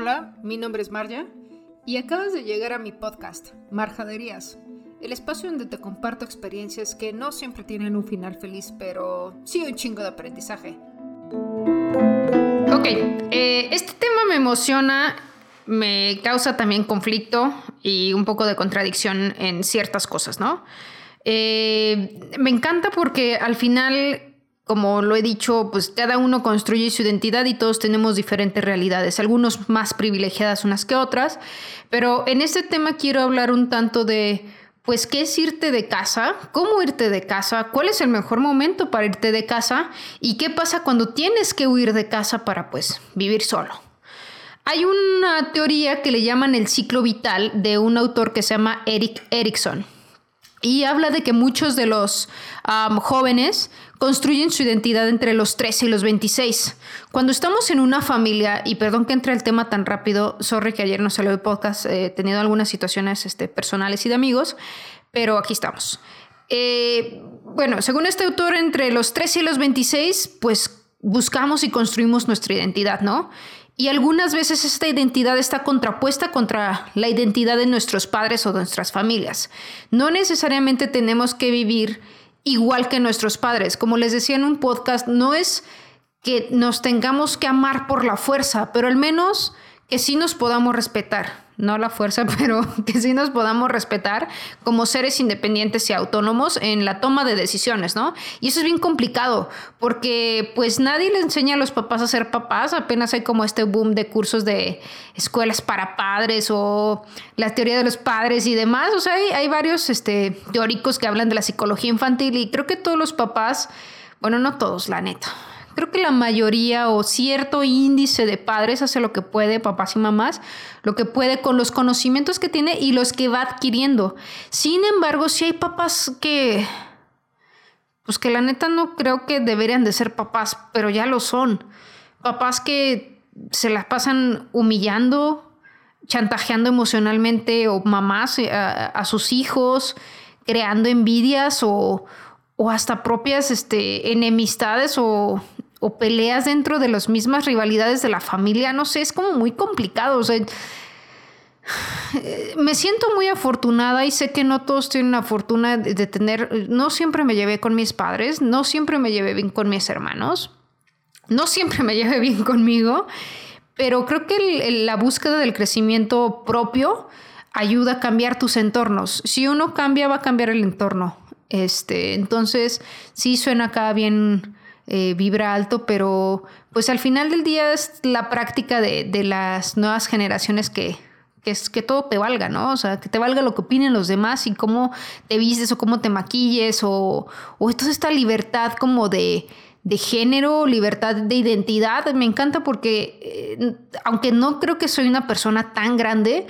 Hola, mi nombre es Marja y acabas de llegar a mi podcast, Marjaderías, el espacio donde te comparto experiencias que no siempre tienen un final feliz, pero sí un chingo de aprendizaje. Ok, eh, este tema me emociona, me causa también conflicto y un poco de contradicción en ciertas cosas, ¿no? Eh, me encanta porque al final como lo he dicho, pues cada uno construye su identidad y todos tenemos diferentes realidades, algunos más privilegiadas unas que otras, pero en este tema quiero hablar un tanto de, pues, ¿qué es irte de casa? ¿Cómo irte de casa? ¿Cuál es el mejor momento para irte de casa? ¿Y qué pasa cuando tienes que huir de casa para, pues, vivir solo? Hay una teoría que le llaman el ciclo vital de un autor que se llama Eric Erickson. Y habla de que muchos de los jóvenes construyen su identidad entre los 13 y los 26. Cuando estamos en una familia, y perdón que entre el tema tan rápido, sorry que ayer no salió el podcast, he tenido algunas situaciones este, personales y de amigos, pero aquí estamos. Eh, bueno, según este autor, entre los 13 y los 26, pues buscamos y construimos nuestra identidad, ¿no? Y algunas veces esta identidad está contrapuesta contra la identidad de nuestros padres o de nuestras familias. No necesariamente tenemos que vivir igual que nuestros padres. Como les decía en un podcast, no es que nos tengamos que amar por la fuerza, pero al menos que sí nos podamos respetar no la fuerza, pero que sí nos podamos respetar como seres independientes y autónomos en la toma de decisiones, ¿no? Y eso es bien complicado, porque pues nadie le enseña a los papás a ser papás, apenas hay como este boom de cursos de escuelas para padres o la teoría de los padres y demás, o sea, hay, hay varios este, teóricos que hablan de la psicología infantil y creo que todos los papás, bueno, no todos, la neta, creo que la mayoría o cierto índice de padres hace lo que puede, papás y mamás, lo que puede con los conocimientos que tiene y los que va adquiriendo. Sin embargo, si hay papás que, pues que la neta no creo que deberían de ser papás, pero ya lo son. Papás que se las pasan humillando, chantajeando emocionalmente o mamás eh, a, sus hijos, creando envidias o, o hasta propias este, enemistades o o peleas dentro de las mismas rivalidades de la familia, no sé, es como muy complicado. O sea, me siento muy afortunada y sé que no todos tienen la fortuna de tener, no siempre me llevé con mis padres, no siempre me llevé bien con mis hermanos, no siempre me llevé bien conmigo, pero creo que la búsqueda del crecimiento propio ayuda a cambiar tus entornos. Si uno cambia, va a cambiar el entorno. Este, entonces, sí suena acá bien eh, vibra alto, pero pues al final del día es la práctica de, las nuevas generaciones que, es que todo te valga, ¿no? O sea, que te valga lo que opinen los demás y cómo te vistes o cómo te maquilles o, o toda esta libertad como de, de género, libertad de identidad. Me encanta porque, eh, aunque no creo que soy una persona tan grande,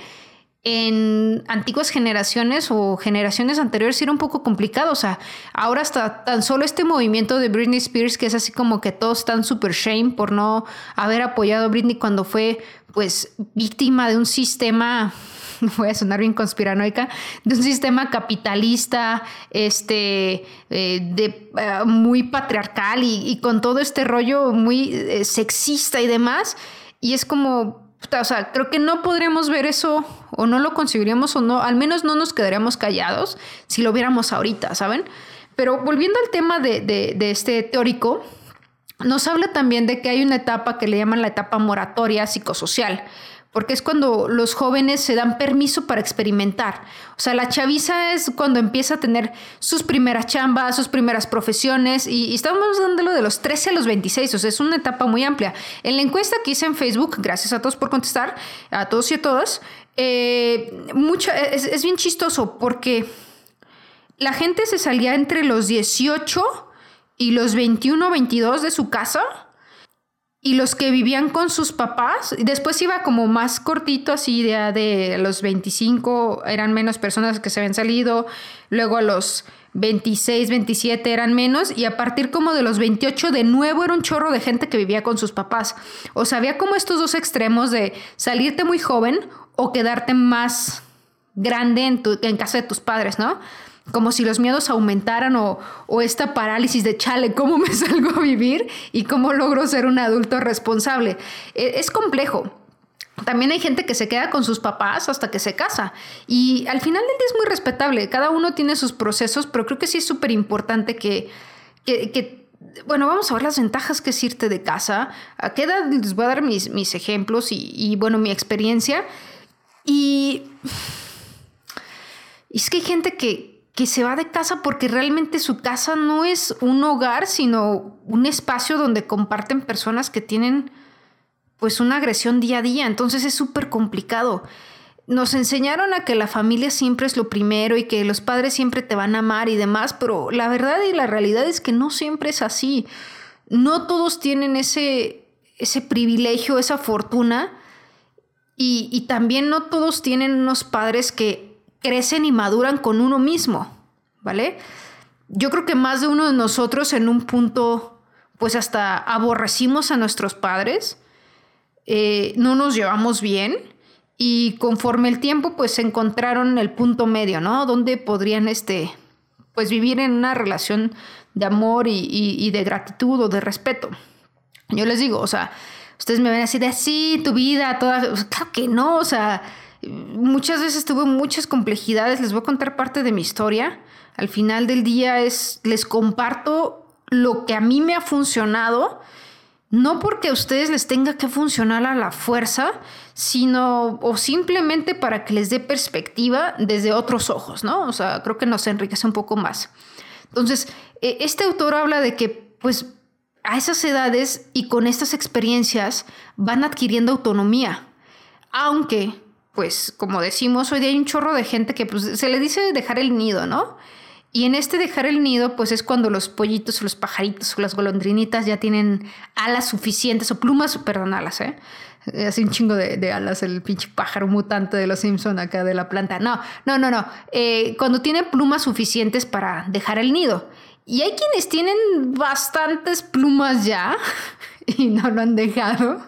en antiguas generaciones o generaciones anteriores era un poco complicado. O sea, ahora está tan solo este movimiento de Britney Spears, que es así como que todos están super shame por no haber apoyado a Britney cuando fue, pues, víctima de un sistema voy a sonar bien conspiranoica, de un sistema capitalista, este, eh, de, eh, muy patriarcal y, con todo este rollo muy eh, sexista y demás. Y es como, o sea, creo que no podríamos ver eso o no lo conseguiríamos o no, al menos no nos quedaríamos callados si lo viéramos ahorita, ¿saben? Pero volviendo al tema de, de este teórico, nos habla también de que hay una etapa que le llaman la etapa moratoria psicosocial porque es cuando los jóvenes se dan permiso para experimentar. O sea, la chaviza es cuando empieza a tener sus primeras chambas, sus primeras profesiones, y, estamos dándolo de los 13 a los 26, o sea, es una etapa muy amplia. En la encuesta que hice en Facebook, gracias a todos por contestar, a todos y a todas, eh, mucho, es, es bien chistoso porque la gente se salía entre los 18 y los 21 22 de su casa y los que vivían con sus papás, después iba como más cortito, así de, de los 25 eran menos personas que se habían salido, luego a los 26, 27 eran menos y a partir como de los 28 de nuevo era un chorro de gente que vivía con sus papás. O sea, había como estos dos extremos de salirte muy joven o quedarte más grande en, tu, en casa de tus padres, ¿no? Como si los miedos aumentaran o, esta parálisis de chale, ¿cómo me salgo a vivir y cómo logro ser un adulto responsable? E, es complejo. también hay gente que se queda con sus papás hasta que se casa. Y al final del día es muy respetable. Cada uno tiene sus procesos, pero creo que sí es súper importante que, bueno, vamos a ver las ventajas que es irte de casa. A qué edad les voy a dar mis, mis ejemplos y, y, bueno, mi experiencia. Y, y es que hay gente que, que se va de casa porque realmente su casa no es un hogar, sino un espacio donde comparten personas que tienen pues una agresión día a día, entonces es súper complicado. Nos enseñaron a que la familia siempre es lo primero y que los padres siempre te van a amar y demás, pero la verdad y la realidad es que no siempre es así. No todos tienen ese, ese privilegio, esa fortuna y, y también no todos tienen unos padres que crecen y maduran con uno mismo, ¿vale? Yo creo que más de uno de nosotros en un punto, pues hasta aborrecimos a nuestros padres eh, no nos llevamos bien y conforme el tiempo pues encontraron el punto medio, ¿no? Donde podrían este, pues vivir en una relación de amor y, de gratitud o de respeto. Yo les digo, o sea, ustedes me ven así de, sí, tu vida, toda, claro que no, o sea, muchas veces tuve muchas complejidades, les voy a contar parte de mi historia. Al final del día es, les comparto lo que a mí me ha funcionado no porque a ustedes les tenga que funcionar a la fuerza, sino o simplemente para que les dé perspectiva desde otros ojos, ¿no? O sea, creo que nos enriquece un poco más. Entonces, e, este autor habla de que, pues, a esas edades y con estas experiencias van adquiriendo autonomía, aunque, pues, como decimos, hoy hay un chorro de gente que pues, se le dice dejar el nido, ¿no? Y en este dejar el nido, pues es cuando los pollitos o los pajaritos o las golondrinitas ya tienen alas suficientes o plumas, perdón, alas, ¿eh? Hace un chingo de, alas el pinche pájaro mutante de los Simpson acá de la planta. No, no, no, no. Eh, cuando tienen plumas suficientes para dejar el nido. Y hay quienes tienen bastantes plumas ya y no lo han dejado.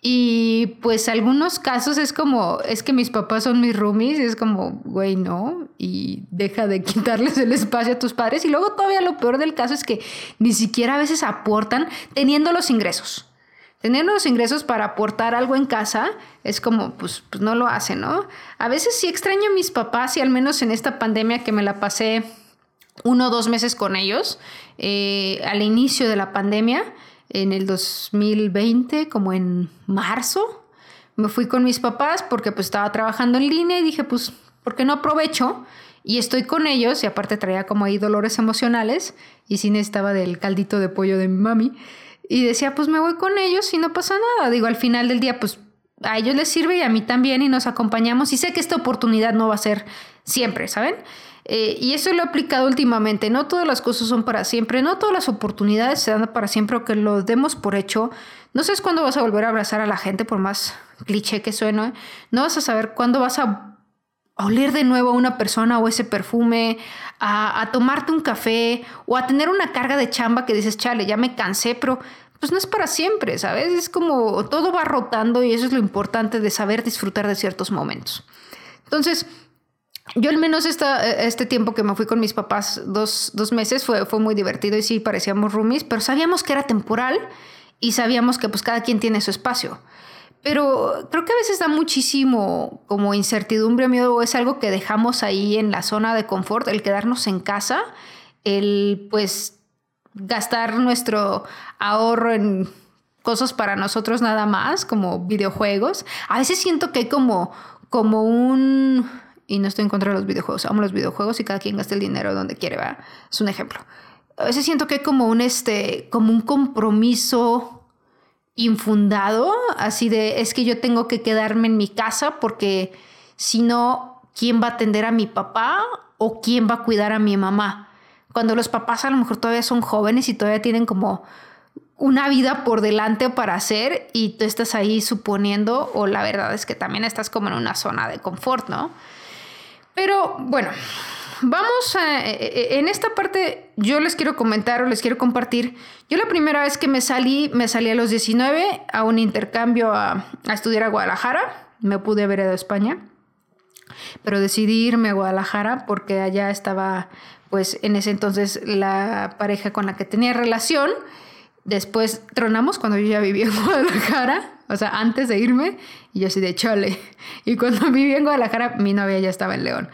Y pues algunos casos es como, es que mis papás son mis roomies, es como, güey, no, y deja de quitarles el espacio a tus padres. Y luego todavía lo peor del caso es que ni siquiera a veces aportan teniendo los ingresos. Teniendo los ingresos para aportar algo en casa, es como, pues, pues no lo hacen, ¿no? A veces sí extraño a mis papás y al menos en esta pandemia que me la pasé uno o dos meses con ellos, eh, al inicio de la pandemia, en el 2020, como en marzo. Me fui con mis papás porque pues estaba trabajando en línea y dije, pues, ¿por qué no aprovecho? Y estoy con ellos y aparte traía como ahí dolores emocionales y sí necesitaba del caldito de pollo de mi mami. Y decía, pues me voy con ellos y no pasa nada. Digo, al final del día, pues a ellos les sirve y a mí también y nos acompañamos. Y sé que esta oportunidad no va a ser siempre, ¿saben? Eh, y eso lo he aplicado últimamente. No todas las cosas son para siempre, no todas las oportunidades se dan para siempre, o que lo demos por hecho. No sabes cuándo vas a volver a abrazar a la gente, por más cliché que suene. No vas a saber cuándo vas a oler de nuevo a una persona o ese perfume, a, a, tomarte un café o a tener una carga de chamba que dices, chale, ya me cansé, pero pues no es para siempre, ¿sabes? Es como todo va rotando y eso es lo importante de saber disfrutar de ciertos momentos. Entonces, yo al menos este tiempo que me fui con mis papás, dos, meses, fue, fue muy divertido y sí parecíamos roomies, pero sabíamos que era temporal y sabíamos que pues cada quien tiene su espacio. Pero creo que a veces da muchísimo como incertidumbre, miedo, es algo que dejamos ahí en la zona de confort, el quedarnos en casa, el pues gastar nuestro ahorro en cosas para nosotros nada más, como videojuegos. A veces siento que hay como, como un y no estoy en contra de los videojuegos, amo los videojuegos y cada quien gasta el dinero donde quiere, ¿verdad? Es un ejemplo. A veces siento que hay como un, este, como un compromiso infundado, así de, es que yo tengo que quedarme en mi casa porque si no, ¿quién va a atender a mi papá o quién va a cuidar a mi mamá? Cuando los papás a lo mejor todavía son jóvenes y todavía tienen como una vida por delante para hacer y tú estás ahí suponiendo, o la verdad es que también estás como en una zona de confort, ¿no? Pero bueno, vamos a, e, e, en esta parte yo les quiero comentar o les quiero compartir. Yo la primera vez que me salí, me salí a los 19 a un intercambio a, estudiar a Guadalajara. Me pude haber ido a España, pero decidí irme a Guadalajara porque allá estaba, pues en ese entonces, la pareja con la que tenía relación. Después tronamos cuando yo ya vivía en Guadalajara, o sea, antes de irme, y yo así de chale. Y cuando viví en Guadalajara, mi novia ya estaba en León.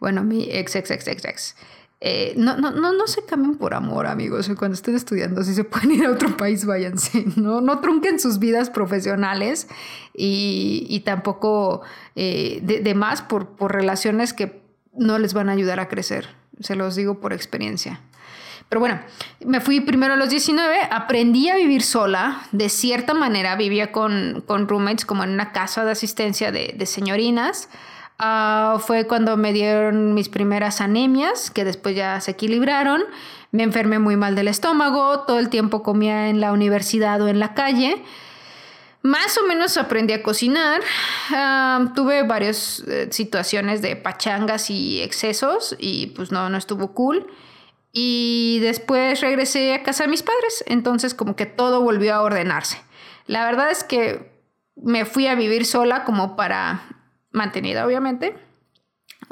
Bueno, mi ex, ex, ex, ex, ex. Eh, no, no, no, no se cambien por amor, amigos. Cuando estén estudiando, si se pueden ir a otro país, váyanse. No, no trunquen sus vidas profesionales y, tampoco eh, de, más por, por relaciones que no les van a ayudar a crecer. Se los digo por experiencia. Pero bueno, me fui primero a los 19, aprendí a vivir sola. De cierta manera vivía con, con roommates como en una casa de asistencia de, señorinas. Ah, fue cuando me dieron mis primeras anemias, que después ya se equilibraron. Me enfermé muy mal del estómago, todo el tiempo comía en la universidad o en la calle. Más o menos aprendí a cocinar. Ah, tuve varias eh, situaciones de pachangas y excesos y pues no, no estuvo cool. Y después regresé a casa de mis padres, entonces como que todo volvió a ordenarse. La verdad es que me fui a vivir sola como para mantenida, obviamente,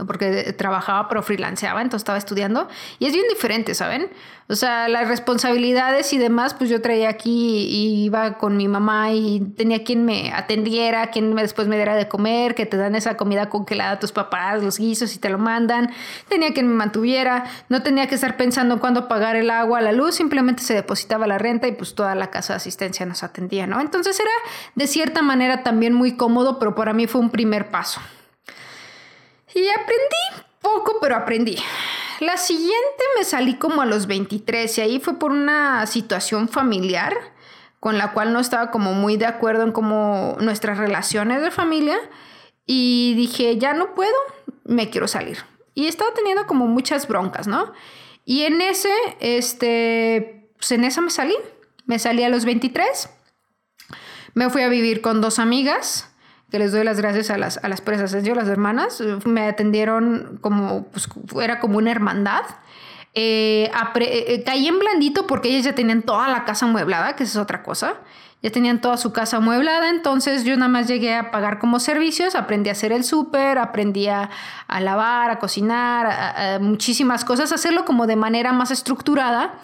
porque trabajaba pero freelanceaba, entonces estaba estudiando y es bien diferente, ¿saben? O sea, las responsabilidades y demás, pues yo traía aquí y iba con mi mamá y tenía quien me atendiera, quien después me diera de comer, que te dan esa comida congelada a tus papás, los guisos y te lo mandan, tenía quien me mantuviera, no tenía que estar pensando en cuándo pagar el agua, la luz, simplemente se depositaba la renta y pues toda la casa de asistencia nos atendía, ¿no? Entonces era de cierta manera también muy cómodo, pero para mí fue un primer paso. Y aprendí poco, pero aprendí. La siguiente me salí como a los 23 y ahí fue por una situación familiar con la cual no estaba como muy de acuerdo en cómo nuestras relaciones de familia y dije, ya no puedo, me quiero salir. Y estaba teniendo como muchas broncas, ¿no? Y en ese, este, pues en esa me salí. Me salí a los 23. Me fui a vivir con dos amigas que les doy las gracias a las, a las presas, yo, las hermanas, me atendieron como, pues, era como una hermandad. Eh, eh, caí en blandito porque ellas ya tenían toda la casa amueblada, que esa es otra cosa. Ya tenían toda su casa amueblada, entonces yo nada más llegué a pagar como servicios, aprendí a hacer el súper, aprendí a, lavar, a cocinar, muchísimas cosas, hacerlo como de manera más estructurada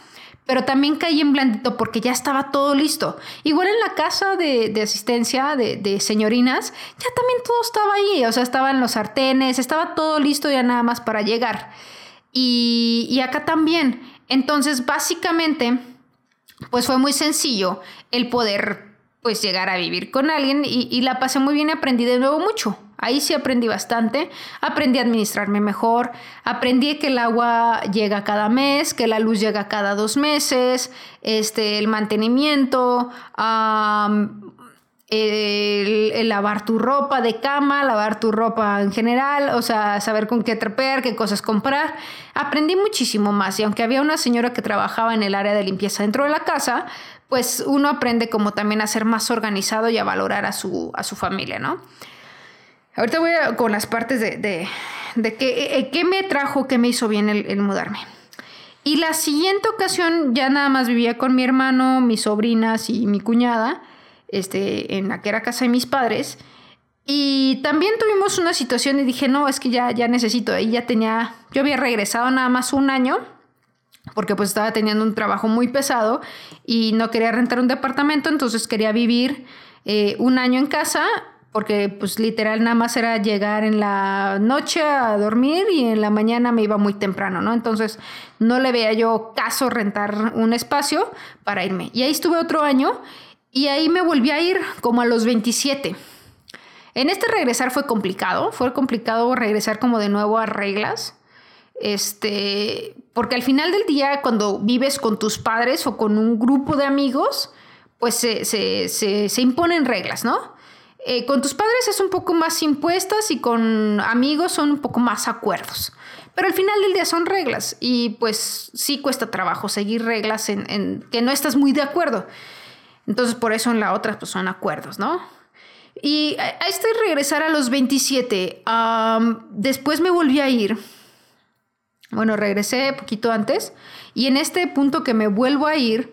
pero también caí en blandito porque ya estaba todo listo. Igual en la casa de, asistencia de, señorinas, ya también todo estaba ahí, o sea, estaban los sartenes, estaba todo listo ya nada más para llegar. Y, y acá también. Entonces, básicamente, pues fue muy sencillo el poder pues llegar a vivir con alguien y, la pasé muy bien y aprendí de nuevo mucho. Ahí sí aprendí bastante, aprendí a administrarme mejor, aprendí que el agua llega cada mes, que la luz llega cada dos meses, este, el mantenimiento, el, lavar tu ropa de cama, lavar tu ropa en general, o sea, saber con qué trapear, qué cosas comprar. Aprendí muchísimo más y aunque había una señora que trabajaba en el área de limpieza dentro de la casa, pues uno aprende como también a ser más organizado y a valorar a su, a su familia, ¿no? Ahorita voy con las partes de, de, eh, qué, me trajo, qué me hizo bien el, mudarme. Y la siguiente ocasión ya nada más vivía con mi hermano, mis sobrinas y mi cuñada, este, en la que era casa de mis padres. Y también tuvimos una situación y dije, no, es que ya, ya necesito. Ahí ya tenía, yo había regresado nada más un año, porque pues estaba teniendo un trabajo muy pesado y no quería rentar un departamento, entonces quería vivir eh, un año en casa porque pues literal nada más era llegar en la noche a dormir y en la mañana me iba muy temprano, ¿no? Entonces no le veía yo caso rentar un espacio para irme. Y ahí estuve otro año y ahí me volví a ir como a los 27. En este regresar fue complicado, fue complicado regresar como de nuevo a reglas. Este, porque al final del día, cuando vives con tus padres o con un grupo de amigos, pues se, se, se imponen reglas, ¿no? Eh, con tus padres es un poco más impuestas y con amigos son un poco más acuerdos. Pero al final del día son reglas y pues sí cuesta trabajo seguir reglas en, que no estás muy de acuerdo. Entonces por eso en la otra pues son acuerdos, ¿no? Y a, este regresar a los 27, después me volví a ir. Bueno, regresé poquito antes y en este punto que me vuelvo a ir,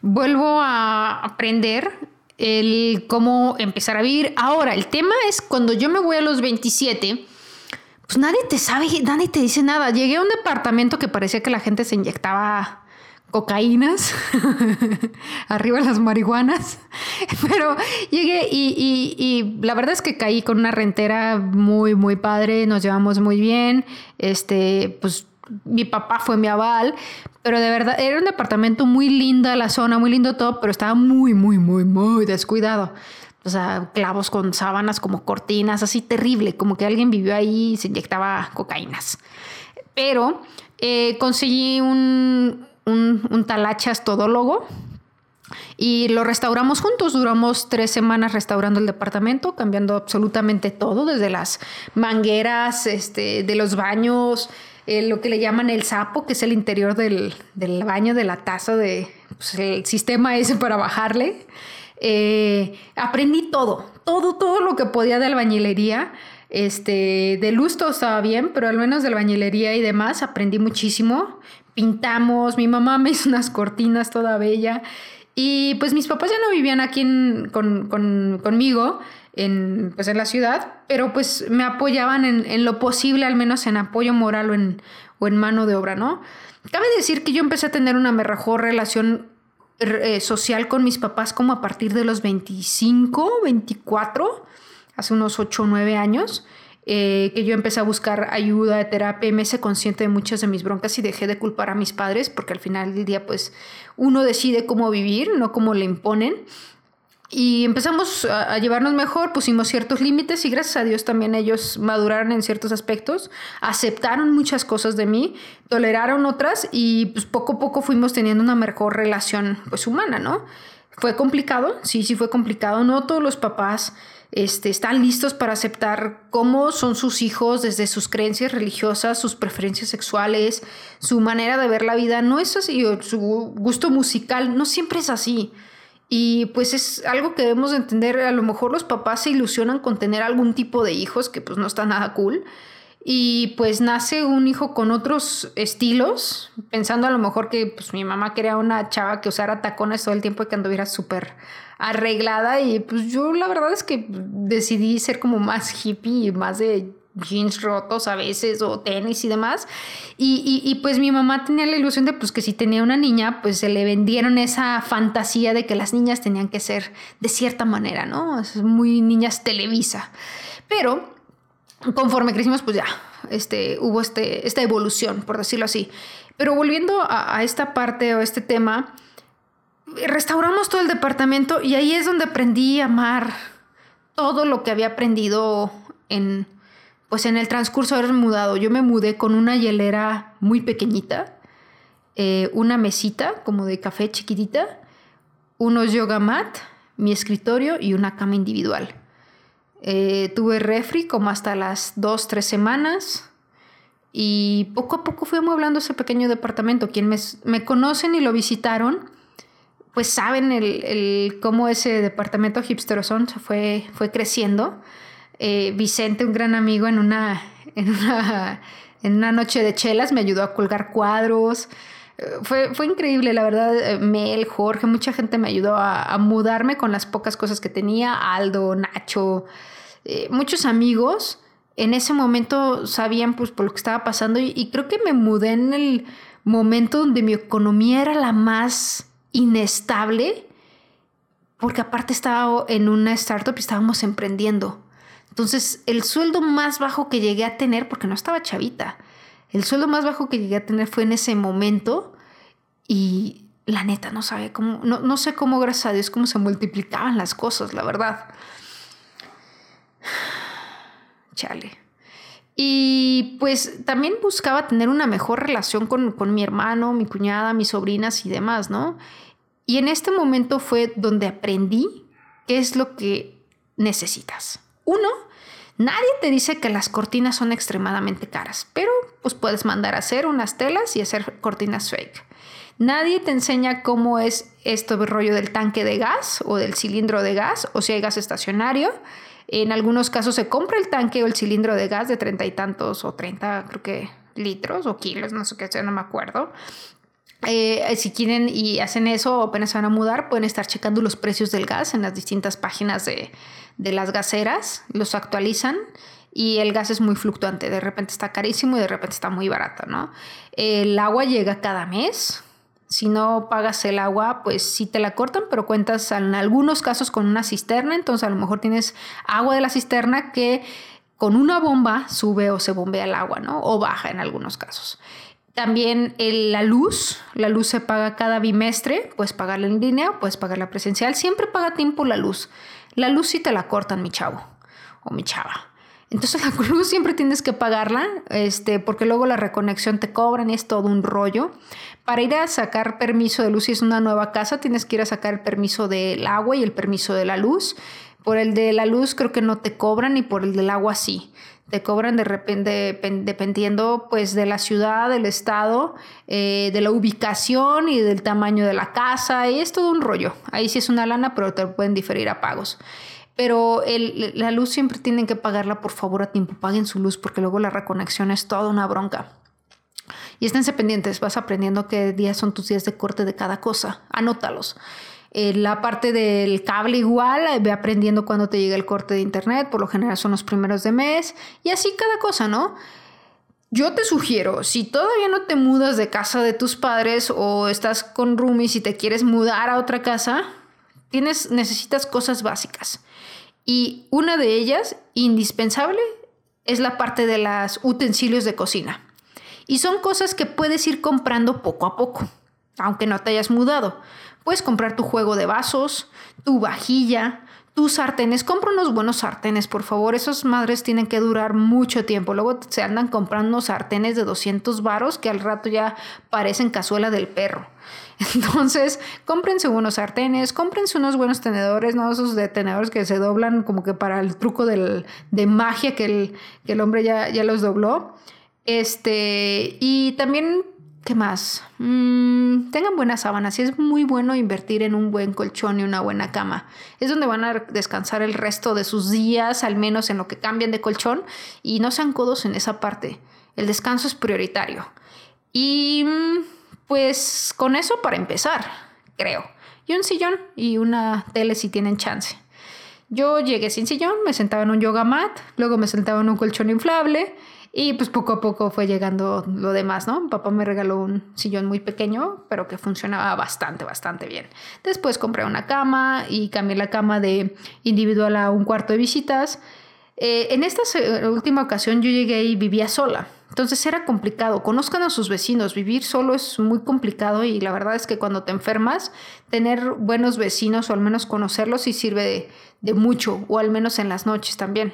vuelvo a aprender el cómo empezar a vivir. Ahora, el tema es cuando yo me voy a los 27, pues nadie te sabe, nadie te dice nada. Llegué a un departamento que parecía que la gente se inyectaba cocaínas, arriba las marihuanas, pero llegué y, y, la verdad es que caí con una rentera muy, muy padre, nos llevamos muy bien, este, pues mi papá fue mi aval, pero de verdad era un departamento muy linda la zona, muy lindo todo, pero estaba muy, muy, muy, muy descuidado. O sea, clavos con sábanas como cortinas, así terrible, como que alguien vivió ahí y se inyectaba cocaínas. Pero eh, conseguí un, un, talachas todólogo y lo restauramos juntos. Duramos tres semanas restaurando el departamento, cambiando absolutamente todo, desde las mangueras, este, de los baños, eh, lo que le llaman el sapo, que es el interior del, baño, de la taza, de, pues, el sistema ese para bajarle. Eh, aprendí todo, todo, todo lo que podía de albañilería. Este, de luz estaba bien, pero al menos de albañilería y demás aprendí muchísimo pintamos, mi mamá me hizo unas cortinas toda bella y pues mis papás ya no vivían aquí conmigo en, pues en la ciudad, pero pues me apoyaban en, lo posible, al menos en apoyo moral o en, o en mano de obra, ¿no? Cabe decir que yo empecé a tener una mejor relación eh, social con mis papás como a partir de los 25, 24, hace unos 8 o 9 años. Eh, que yo empecé a buscar ayuda de terapia me hice consciente de muchas de mis broncas y dejé de culpar a mis padres porque al final del día pues uno decide cómo vivir, no cómo le imponen. Y empezamos a, llevarnos mejor, pusimos ciertos límites y gracias a Dios también ellos maduraron en ciertos aspectos, aceptaron muchas cosas de mí, toleraron otras y pues poco a poco fuimos teniendo una mejor relación pues humana, ¿no? Fue complicado, sí, sí fue complicado, no todos los papás este, están listos para aceptar cómo son sus hijos desde sus creencias religiosas, sus preferencias sexuales, su manera de ver la vida. No es así, su gusto musical, no siempre es así. Y pues es algo que debemos entender. A lo mejor los papás se ilusionan con tener algún tipo de hijos que pues no está nada cool. Y pues nace un hijo con otros estilos, pensando a lo mejor que pues mi mamá quería una chava que usara tacones todo el tiempo y que anduviera súper arreglada y pues yo la verdad es que decidí ser como más hippie y más de jeans rotos a veces o tenis y demás. Y, y, pues mi mamá tenía la ilusión de pues que si tenía una niña, pues se le vendieron esa fantasía de que las niñas tenían que ser de cierta manera, ¿no? Es muy niñas televisa. Pero conforme crecimos, pues ya, este, hubo este, esta evolución, por decirlo así. Pero volviendo a, a esta parte o este tema, restauramos todo el departamento y ahí es donde aprendí a amar todo lo que había aprendido en pues en el transcurso de haber mudado. Yo me mudé con una hielera muy pequeñita, eh, una mesita como de café chiquitita, unos yoga mat, mi escritorio y una cama individual. Eh, tuve refri como hasta las dos, tres semanas y poco a poco fui amueblando ese pequeño departamento. Quien me, me conocen y lo visitaron, pues saben el, cómo ese departamento hipsterosón fue, fue creciendo. Eh, Vicente, un gran amigo, en una, en, una, en una noche de chelas me ayudó a colgar cuadros. Eh, fue, fue, increíble, la verdad. Eh, Mel, Jorge, mucha gente me ayudó a, mudarme con las pocas cosas que tenía. Aldo, Nacho, muchos amigos. En ese momento sabían pues por lo que estaba pasando y creo que me mudé en el momento donde mi economía era la más inestable, porque aparte estaba en una startup y estábamos emprendiendo. Entonces, el sueldo más bajo que llegué a tener, porque no estaba chavita, el sueldo más bajo que llegué a tener fue en ese momento y la neta no sabe cómo, no, no sé cómo, gracias a Dios, cómo se multiplicaban las cosas, la verdad. Chale. Y pues también buscaba tener una mejor relación con, con, mi hermano, mi cuñada, mis sobrinas y demás, ¿no? Y en este momento fue donde aprendí qué es lo que necesitas. Uno, nadie te dice que las cortinas son extremadamente caras, pero pues puedes mandar a hacer unas telas y hacer cortinas fake. Nadie te enseña cómo es esto del rollo del tanque de gas o del cilindro de gas o si hay gas estacionario. En algunos casos se compra el tanque o el cilindro de gas de treinta y tantos o treinta, creo que litros o kilos, no sé qué sea, no me acuerdo. Eh, si quieren y hacen eso o apenas van a mudar, pueden estar checando los precios del gas en las distintas páginas de, de las gaseras, los actualizan y el gas es muy fluctuante, de repente está carísimo y de repente está muy barato, ¿no? El agua llega cada mes, Si no pagas el agua, pues sí te la cortan, pero cuentas en algunos casos con una cisterna, entonces a lo mejor tienes agua de la cisterna que con una bomba sube o se bombea el agua, ¿no? O baja en algunos casos. También la luz, la luz se paga cada bimestre, puedes pagarla en línea, puedes pagarla presencial, siempre paga tiempo la luz. La luz sí te la cortan, mi chavo o mi chava. Entonces la luz siempre tienes que pagarla, este, porque luego la reconexión te cobran y es todo un rollo. Para ir a sacar permiso de luz si es una nueva casa, tienes que ir a sacar el permiso del agua y el permiso de la luz. Por el de la luz creo que no te cobran y por el del agua sí te cobran de repente dependiendo pues de la ciudad, del estado, eh, de la ubicación y del tamaño de la casa y es todo un rollo. Ahí sí es una lana, pero te pueden diferir a pagos. Pero la luz siempre tienen que pagarla por favor a tiempo, paguen su luz porque luego la reconexión es toda una bronca. Y esténse pendientes, vas aprendiendo qué días son tus días de corte de cada cosa, anótalos. Eh, la parte del cable igual, eh, ve aprendiendo cuando te llega el corte de internet, por lo general son los primeros de mes, y así cada cosa, ¿no? Yo te sugiero, si todavía no te mudas de casa de tus padres o estás con roomies y te quieres mudar a otra casa, tienes, necesitas cosas básicas. Y una de ellas, indispensable, es la parte de los utensilios de cocina. Y son cosas que puedes ir comprando poco a poco, aunque no te hayas mudado. Puedes comprar tu juego de vasos, tu vajilla, tus sartenes. Compra unos buenos sartenes, por favor. Esas madres tienen que durar mucho tiempo. Luego se andan comprando sartenes de 200 varos que al rato ya parecen cazuela del perro. Entonces, cómprense unos sartenes, cómprense unos buenos tenedores, no esos de tenedores que se doblan como que para el truco de magia que el, que el hombre ya, ya los dobló. Este, y también ¿Qué más? Mm, tengan buenas sábanas y es muy bueno invertir en un buen colchón y una buena cama. Es donde van a descansar el resto de sus días, al menos en lo que cambian de colchón, y no sean codos en esa parte. El descanso es prioritario. Y mm, pues con eso para empezar, creo. Y un sillón y una tele si tienen chance. Yo llegué sin sillón, me sentaba en un yoga mat, luego me sentaba en un colchón inflable y pues poco a poco fue llegando lo demás, ¿no? papá me regaló un sillón muy pequeño, pero que funcionaba bastante, bastante bien. Después compré una cama y cambié la cama de individual a un cuarto de visitas. Eh, en esta última ocasión yo llegué y vivía sola. Entonces era complicado. Conozcan a sus vecinos. Vivir solo es muy complicado y la verdad es que cuando te enfermas, tener buenos vecinos o al menos conocerlos sí sirve de mucho, o al menos en las noches también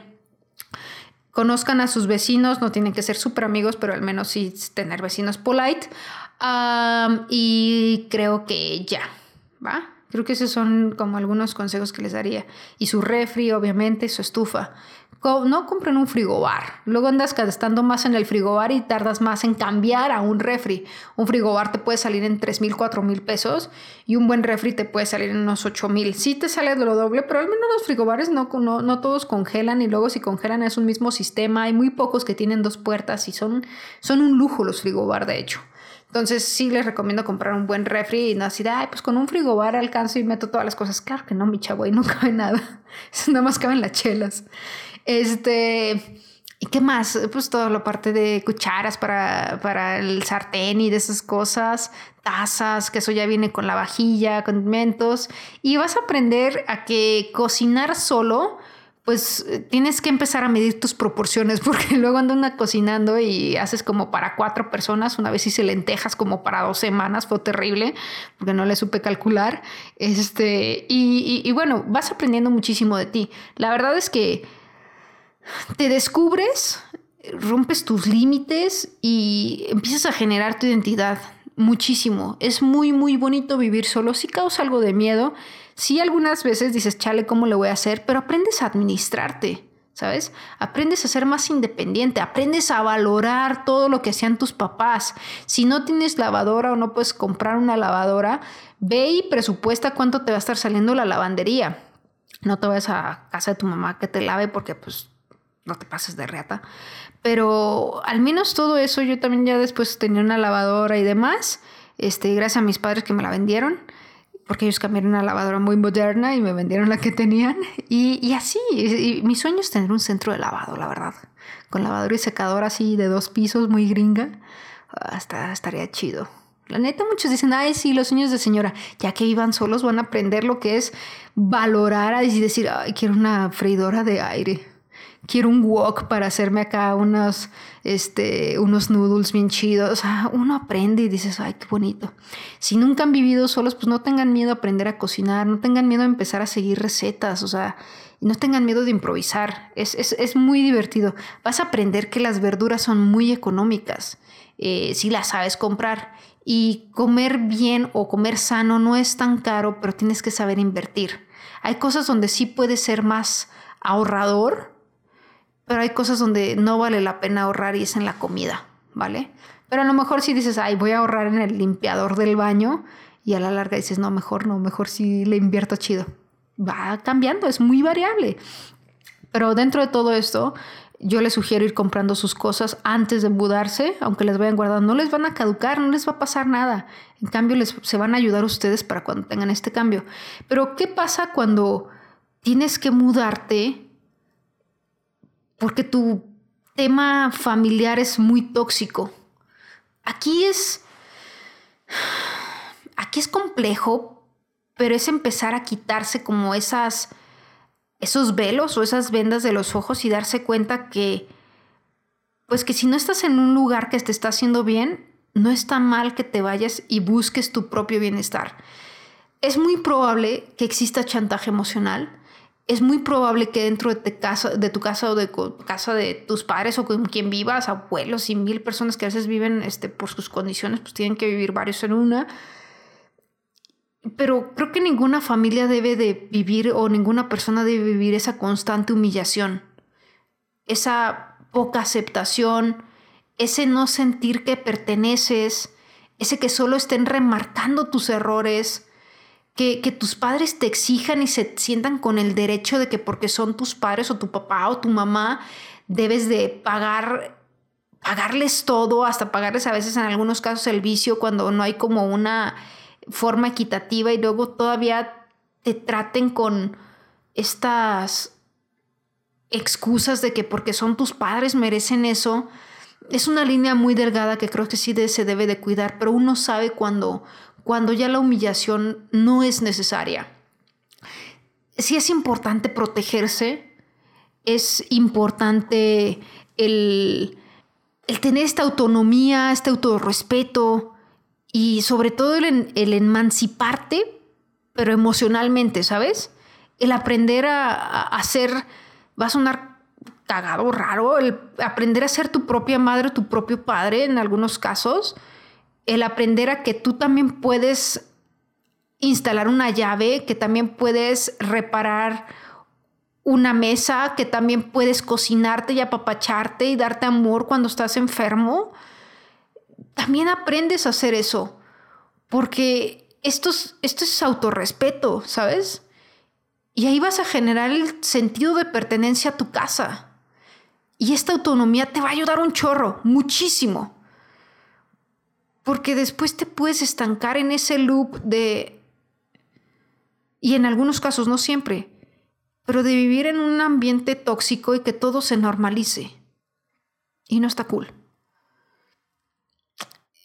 conozcan a sus vecinos, no tienen que ser súper amigos, pero al menos sí tener vecinos polite. y creo que ya, ¿va? Creo que esos son como algunos consejos que les daría. Y su refri, obviamente, su estufa no compren un frigobar. Luego andas gastando más en el frigobar y tardas más en cambiar a un refri. Un frigobar te puede salir en 3 mil, 4 mil pesos y un buen refri te puede salir en unos 8 mil. Sí te sale de lo doble, pero al menos los frigobares no, no, no, todos congelan y luego si congelan es un mismo sistema. Hay muy pocos que tienen dos puertas y son, son un lujo los frigobar, de hecho. Entonces sí les recomiendo comprar un buen refri y no así de, ay, pues con un frigobar alcanzo y meto todas las cosas. Claro que no, mi chavo, ahí no cabe nada. Nada más caben las chelas. Este, ¿y qué más? Pues toda la parte de cucharas para, para el sartén y de esas cosas, tazas, que eso ya viene con la vajilla, condimentos. Y vas a aprender a que cocinar solo pues tienes que empezar a medir tus proporciones porque luego ando cocinando y haces como para cuatro personas. Una vez hice lentejas como para dos semanas, fue terrible porque no le supe calcular. Este, y, y bueno, vas aprendiendo muchísimo de ti. La verdad es que te descubres, rompes tus límites y empiezas a generar tu identidad muchísimo. Es muy, muy bonito vivir solo. Sí causa algo de miedo. Sí algunas veces dices, chale, ¿cómo le voy a hacer? Pero aprendes a administrarte. ¿Sabes? Aprendes a ser más independiente, aprendes a valorar todo lo que hacían tus papás. Si no tienes lavadora o no puedes comprar una lavadora, ve y presupuesta cuánto te va a estar saliendo la lavandería. No te vayas a casa de tu mamá que te lave porque pues no te pases de reata. Pero al menos todo eso, yo también ya después tenía una lavadora y demás, este, gracias a mis padres que me la vendieron, porque ellos cambiaron una lavadora muy moderna y me vendieron la que tenían. Y, así, mi sueño es tener un centro de lavado, la verdad. Con lavadora y secadora así de dos pisos, muy gringa. Hasta estaría chido. La neta, muchos dicen, ay, sí, los sueños de señora, ya que vivan solos van a aprender lo que es valorar y decir, ay, quiero una freidora de aire quiero un wok para hacerme acá unos, este, unos noodles bien chidos. Uno aprende y dices, ay, qué bonito. Si nunca han vivido solos, pues no tengan miedo a aprender a cocinar, no tengan miedo a empezar a seguir recetas, o sea, no tengan miedo de improvisar. Es, es, muy divertido. Vas a aprender que las verduras son muy económicas eh, si las sabes comprar. Y comer bien o comer sano no es tan caro, pero tienes que saber invertir. Hay cosas donde sí puedes ser más ahorrador, pero hay cosas donde no vale la pena ahorrar y es en la comida, ¿vale? Pero a lo mejor si dices, ay, voy a ahorrar en el limpiador del baño y a la larga dices, no, mejor no, mejor si le invierto chido. Va cambiando, es muy variable. Pero dentro de todo esto, yo les sugiero ir comprando sus cosas antes de mudarse, aunque les vayan guardando, no les van a caducar, no les va a pasar nada. En cambio, les, se van a ayudar ustedes para cuando tengan este cambio. Pero, ¿qué pasa cuando tienes que mudarte porque tu tema familiar es muy tóxico. Aquí es. Aquí es complejo, pero es empezar a quitarse como esas. esos velos o esas vendas de los ojos y darse cuenta que. Pues que si no estás en un lugar que te está haciendo bien, no está mal que te vayas y busques tu propio bienestar. Es muy probable que exista chantaje emocional es muy probable que dentro de, casa, de tu casa o de casa de tus padres o con quien vivas, abuelos y mil personas que a veces viven este, por sus condiciones, pues tienen que vivir varios en una. Pero creo que ninguna familia debe de vivir o ninguna persona debe vivir esa constante humillación, esa poca aceptación, ese no sentir que perteneces, ese que solo estén remarcando tus errores, que, tus padres te exijan y se sientan con el derecho de que porque son tus padres o tu papá o tu mamá, debes de pagar, pagarles todo, hasta pagarles a veces en algunos casos el vicio cuando no hay como una forma equitativa y luego todavía te traten con estas excusas de que porque son tus padres merecen eso. Es una línea muy delgada que creo que sí se debe de cuidar, pero uno sabe cuando, cuando ya la humillación no es necesaria. Sí es importante protegerse, es importante el, tener esta autonomía, este autorrespeto y sobre todo el, emanciparte, pero emocionalmente, ¿sabes? El aprender a, hacer, va a sonar cagado, raro, el aprender a ser tu propia madre, tu propio padre en algunos casos, el aprender a que tú también puedes instalar una llave, que también puedes reparar una mesa, que también puedes cocinarte y apapacharte y darte amor cuando estás enfermo. También aprendes a hacer eso, porque esto es, esto es autorrespeto, ¿sabes? Y ahí vas a generar el sentido de pertenencia a tu casa. Y esta autonomía te va a ayudar un chorro, muchísimo porque después te puedes estancar en ese loop de, y en algunos casos no siempre, pero de vivir en un ambiente tóxico y que todo se normalice. Y no está cool.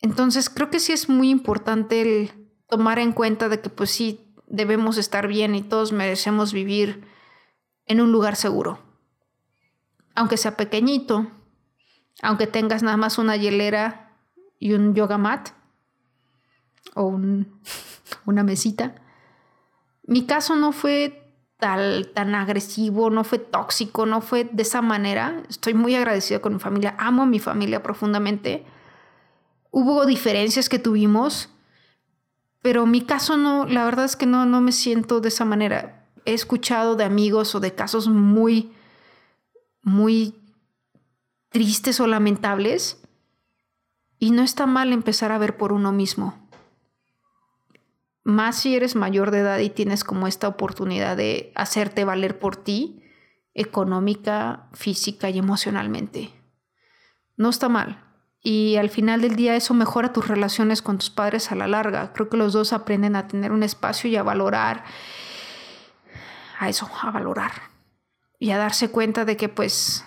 Entonces creo que sí es muy importante el tomar en cuenta de que pues sí debemos estar bien y todos merecemos vivir en un lugar seguro. Aunque sea pequeñito, aunque tengas nada más una hielera y un yoga mat o una mesita. Mi caso no fue tal, tan agresivo, no fue tóxico, no fue de esa manera. Estoy muy agradecida con mi familia, amo a mi familia profundamente. Hubo diferencias que tuvimos, pero mi caso no, la verdad es que no, no me siento de esa manera. He escuchado de amigos o de casos muy, muy tristes o lamentables y no está mal empezar a ver por uno mismo. Más si eres mayor de edad y tienes como esta oportunidad de hacerte valer por ti, económica, física y emocionalmente. No está mal. Y al final del día eso mejora tus relaciones con tus padres a la larga. Creo que los dos aprenden a tener un espacio y a valorar, a eso, a valorar. Y a darse cuenta de que pues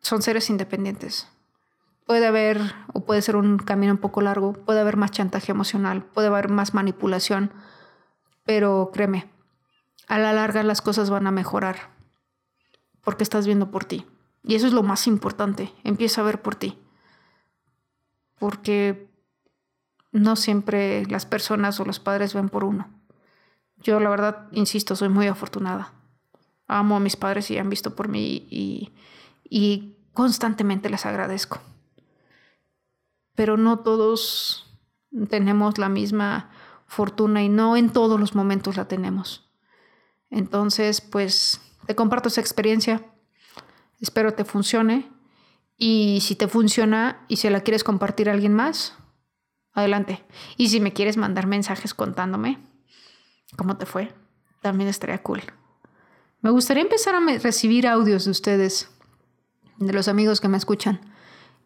son seres independientes Puede haber, o puede ser un camino un poco largo, puede haber más chantaje emocional, puede haber más manipulación, pero créeme, a la larga las cosas van a mejorar porque estás viendo por ti. Y eso es lo más importante, empieza a ver por ti. Porque no siempre las personas o los padres ven por uno. Yo la verdad, insisto, soy muy afortunada. Amo a mis padres y han visto por mí y, y constantemente les agradezco. Pero no todos tenemos la misma fortuna y no en todos los momentos la tenemos. Entonces, pues te comparto esa experiencia. Espero te funcione. Y si te funciona y si la quieres compartir a alguien más, adelante. Y si me quieres mandar mensajes contándome cómo te fue, también estaría cool. Me gustaría empezar a recibir audios de ustedes, de los amigos que me escuchan,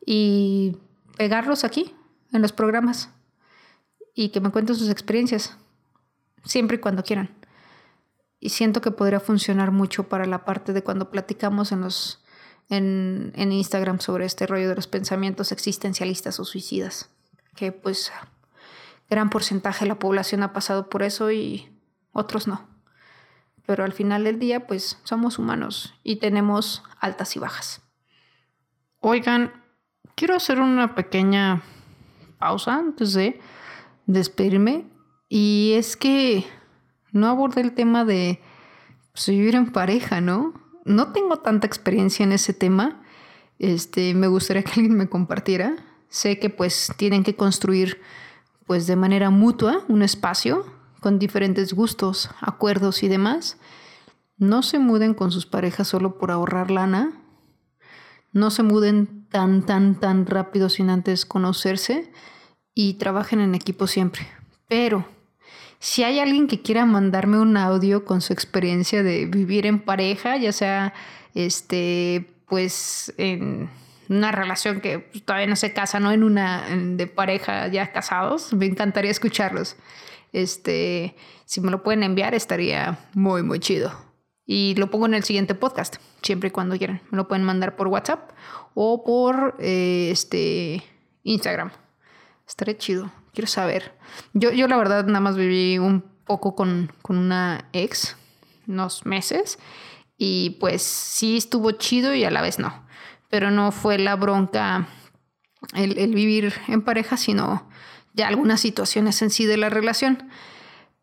y pegarlos aquí, en los programas, y que me cuenten sus experiencias, siempre y cuando quieran. Y siento que podría funcionar mucho para la parte de cuando platicamos en los en, en Instagram sobre este rollo de los pensamientos existencialistas o suicidas, que pues gran porcentaje de la población ha pasado por eso y otros no. Pero al final del día, pues somos humanos y tenemos altas y bajas. Oigan, quiero hacer una pequeña pausa antes de despedirme. Y es que no abordé el tema de pues, vivir en pareja, ¿no? No tengo tanta experiencia en ese tema. Este, me gustaría que alguien me compartiera. Sé que pues tienen que construir pues de manera mutua un espacio con diferentes gustos, acuerdos y demás. No se muden con sus parejas solo por ahorrar lana. No se muden tan, tan, tan rápido sin antes conocerse y trabajen en equipo siempre. Pero si hay alguien que quiera mandarme un audio con su experiencia de vivir en pareja, ya sea este, pues en una relación que todavía no se casa, no en una de pareja ya casados, me encantaría escucharlos. Este, si me lo pueden enviar estaría muy muy chido. Y lo pongo en el siguiente podcast, siempre y cuando quieran. Me lo pueden mandar por WhatsApp o por eh, este Instagram. Estaría chido quiero saber. Yo, yo la verdad nada más viví un poco con, una ex, unos meses, y pues sí estuvo chido y a la vez no. Pero no fue la bronca el, el vivir en pareja, sino ya algunas situaciones en sí de la relación.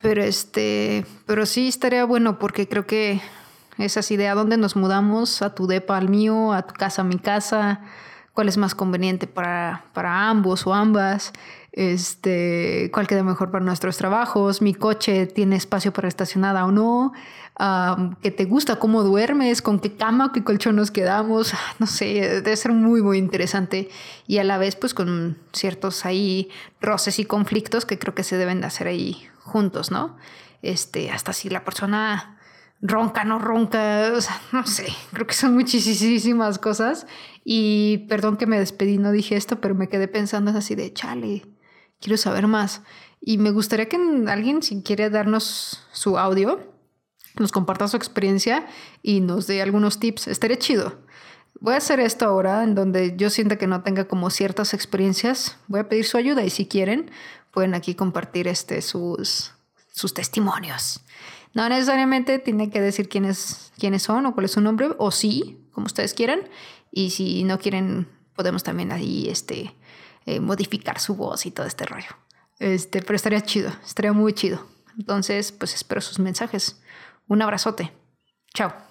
Pero este, pero sí estaría bueno porque creo que es así dónde nos mudamos, a tu depa al mío, a tu casa a mi casa, cuál es más conveniente para, para ambos o ambas este, cuál queda mejor para nuestros trabajos, mi coche tiene espacio para estacionada o no, qué te gusta, cómo duermes, con qué cama, qué colchón nos quedamos, no sé, debe ser muy, muy interesante. Y a la vez pues con ciertos ahí roces y conflictos que creo que se deben de hacer ahí juntos, ¿no? Este, hasta si la persona ronca, no ronca, o sea, no sé, creo que son muchísimas cosas y perdón que me despedí, no dije esto, pero me quedé pensando así de, chale, quiero saber más. Y me gustaría que alguien, si quiere darnos su audio, nos comparta su experiencia y nos dé algunos tips. Estaría chido. Voy a hacer esto ahora en donde yo sienta que no tenga como ciertas experiencias. Voy a pedir su ayuda y si quieren, pueden aquí compartir este, sus, sus testimonios. No necesariamente tiene que decir quiénes, quiénes son o cuál es su nombre, o sí, como ustedes quieran. Y si no quieren, podemos también ahí este, eh, modificar su voz y todo este rollo. Este, pero estaría chido, estaría muy chido. Entonces, pues espero sus mensajes. Un abrazote. Chao.